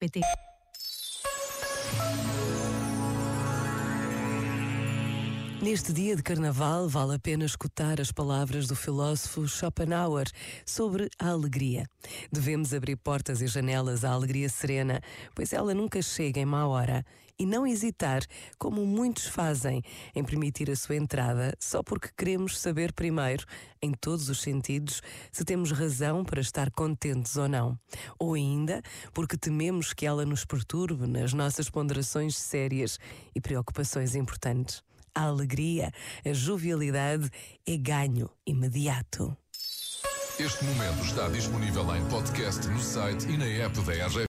PT. Neste dia de carnaval, vale a pena escutar as palavras do filósofo Schopenhauer sobre a alegria. Devemos abrir portas e janelas à alegria serena, pois ela nunca chega em má hora, e não hesitar, como muitos fazem, em permitir a sua entrada só porque queremos saber primeiro, em todos os sentidos, se temos razão para estar contentes ou não. Ou ainda, porque tememos que ela nos perturbe nas nossas ponderações sérias e preocupações importantes a alegria, a jovialidade é ganho imediato. Este momento está disponível em podcast no site e na app da RGF.